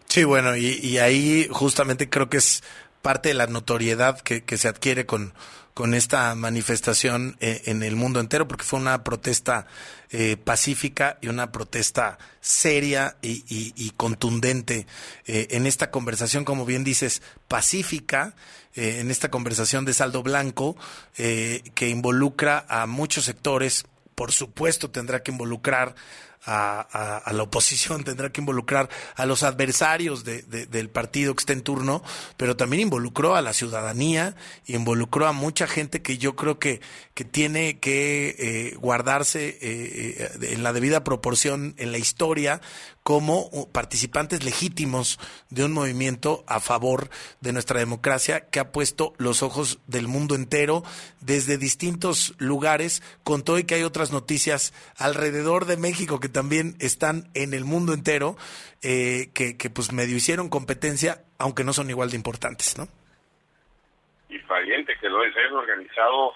Sí, bueno, y, y ahí justamente creo que es parte de la notoriedad que se adquiere con, con esta manifestación eh, en el mundo entero, porque fue una protesta eh, pacífica y una protesta seria y, contundente eh, en esta conversación, como bien dices, pacífica, eh, en esta conversación de saldo blanco, eh, que involucra a muchos sectores, por supuesto tendrá que involucrar a, a- a la oposición, tendrá que involucrar a los adversarios de- de- del partido que está en turno, pero también involucró a la ciudadanía, involucró a mucha gente que yo creo que, que tiene que eh, guardarse eh, eh, en la debida proporción en la historia como participantes legítimos de un movimiento a favor de nuestra democracia que ha puesto los ojos del mundo entero desde distintos lugares, con todo y que hay otras noticias alrededor de México que también están en el mundo entero, eh, que, que pues medio hicieron competencia, aunque no son igual de importantes, ¿no? y valiente que lo es, hayan organizado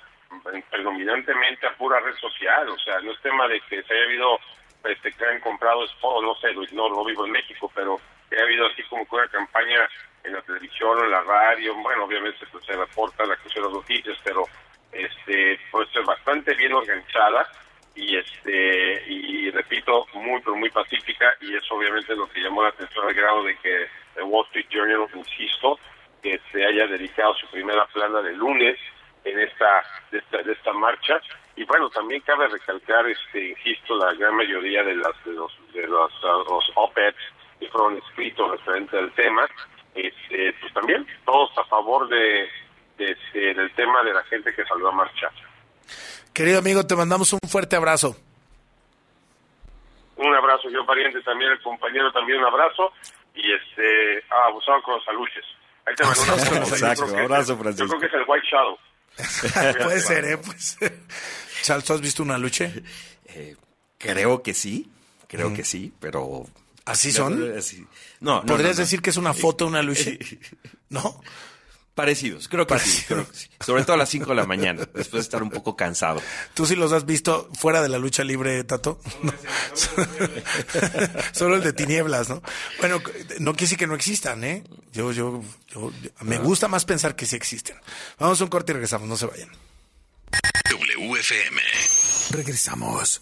predominantemente a pura red social, o sea, no es tema de que se haya habido, este, que hayan comprado no sé, no, no vivo en México, pero haya habido así como que una campaña en la televisión en la radio, bueno, obviamente pues, se reporta la cuestión de las noticias, pero este, pues es bastante bien organizada y este y repito muy pero muy pacífica y eso obviamente es lo que llamó la atención al grado de que el Wall Street Journal insisto que se haya dedicado su primera plana de lunes en esta de esta, de esta marcha. Y bueno también cabe recalcar este insisto la gran mayoría de las de los de los, los op-eds que fueron escritos referente al tema este pues también todos a favor de, de este, del tema de la gente que salió a marchar. Querido amigo, te mandamos un fuerte abrazo. un abrazo yo pariente también el compañero también un abrazo. Y este ah, abusado con los aluches. Ahí te mando un abrazo Exacto, abrazo, yo creo que es el White Shadow puede ser, ¿eh? Puede ser. Charles, ¿tú has visto una lucha? Creo que sí, creo que sí, pero... ¿Así son? No, no, ¿Podrías no, no. decir que es una foto de una lucha? ¿No? Parecidos, creo que sí, creo que sí. Sobre todo a las 5 de la mañana, después de estar un poco cansado. ¿Tú sí los has visto fuera de la lucha libre, Tato? No. Solo el de tinieblas, ¿no? Bueno, no quiere decir que no existan, ¿eh? Yo, yo, yo, me gusta más pensar que sí existen. Vamos a un corte y regresamos, no se vayan. WFM. Regresamos.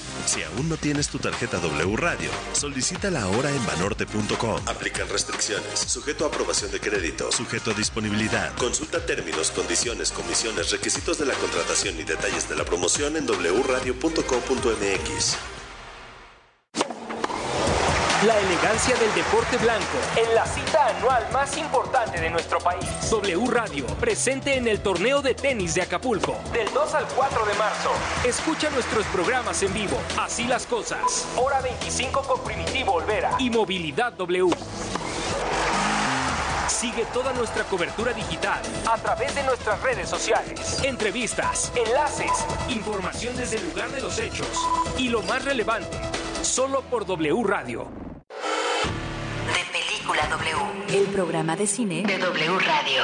Si aún no tienes tu tarjeta W Radio, solicítala ahora en banorte.com. Aplican restricciones, sujeto a aprobación de crédito, sujeto a disponibilidad. Consulta términos, condiciones, comisiones, requisitos de la contratación y detalles de la promoción en wradio.com.mx. La elegancia del deporte blanco en la cita anual más importante de nuestro país. W Radio, presente en el torneo de tenis de Acapulco. Del 2 al 4 de marzo. Escucha nuestros programas en vivo. Así las cosas. Hora 25 con Primitivo Olvera. Y Movilidad W. Sigue toda nuestra cobertura digital a través de nuestras redes sociales. Entrevistas, enlaces, información desde el lugar de los hechos y lo más relevante, solo por W Radio. W. El programa de cine de W Radio.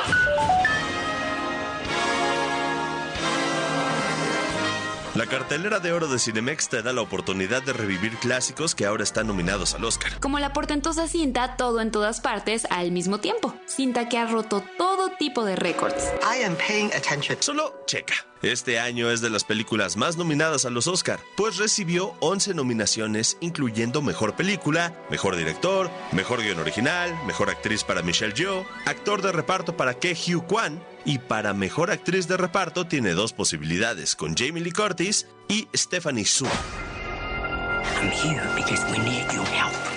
La cartelera de oro de Cinemex te da la oportunidad de revivir clásicos que ahora están nominados al Oscar. Como la portentosa cinta Todo en todas partes al mismo tiempo. Cinta que ha roto todo tipo de récords. I am paying attention. Solo checa. Este año es de las películas más nominadas a los Oscar, pues recibió 11 nominaciones, incluyendo Mejor Película, Mejor Director, Mejor Guión Original, Mejor Actriz para Michelle Yeoh, Actor de Reparto para Ke Hugh Kwan, y para Mejor Actriz de Reparto tiene dos posibilidades, con Jamie Lee Curtis y Stephanie Su. I'm here because we need your help.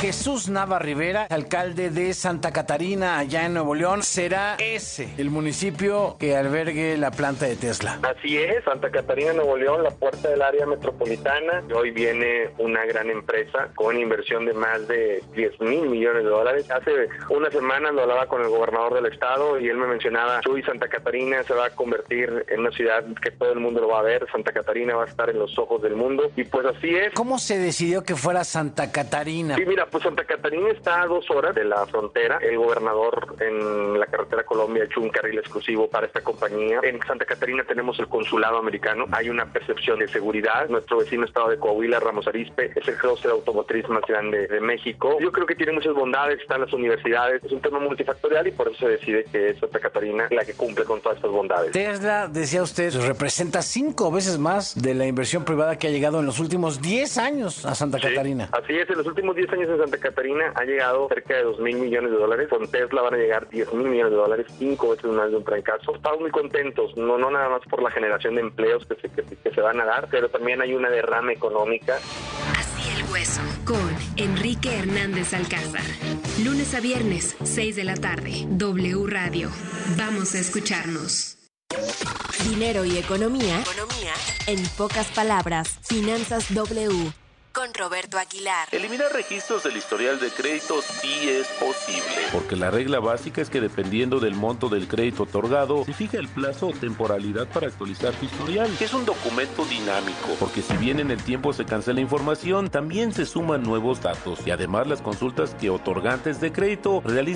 Jesús Nava Rivera, alcalde de Santa Catarina, allá en Nuevo León, será ese el municipio que albergue la planta de Tesla. Así es, Santa Catarina, Nuevo León, la puerta del área metropolitana. Hoy viene una gran empresa con inversión de más de 10 mil millones de dólares. Hace unas semanas lo hablaba con el gobernador del estado y él me mencionaba, Chuy, Santa Catarina se va a convertir en una ciudad que todo el mundo lo va a ver. Santa Catarina va a estar en los ojos del mundo. Y pues así es. ¿Cómo se decidió que fuera Santa Catarina? Sí, mira, pues Santa Catarina está a dos horas de la frontera. El gobernador en la carretera Colombia ha hecho un carril exclusivo para esta compañía. En Santa Catarina tenemos el consulado americano. Hay una percepción de seguridad. Nuestro vecino estado de Coahuila, Ramos Arizpe, es el clúster automotriz más grande de México. Yo creo que tiene muchas bondades. Están las universidades. Es un tema multifactorial y por eso se decide que es Santa Catarina la que cumple con todas estas bondades. Tesla, decía usted, representa cinco veces más de la inversión privada que ha llegado en los últimos 10 años a Santa Catarina. Así es, en los últimos 10 años en en Santa Catarina ha llegado cerca de 2 mil millones de dólares. Con Tesla van a llegar 10 mil millones de dólares, cinco veces más de un trancazo. Estamos muy contentos, no, no nada más por la generación de empleos que se, que, que se van a dar, pero también hay una derrama económica. Así el hueso, con Enrique Hernández Alcázar. Lunes a viernes, 6 de la tarde, W Radio. Vamos a escucharnos. Dinero y economía. Economía. En pocas palabras, Finanzas W. Con Roberto Aguilar. Eliminar registros del historial de crédito sí es posible, porque la regla básica es que dependiendo del monto del crédito otorgado, se fija el plazo o temporalidad para actualizar tu historial, que es un documento dinámico, porque si bien en el tiempo se cancela información, también se suman nuevos datos. Y además las consultas que otorgantes de crédito realizan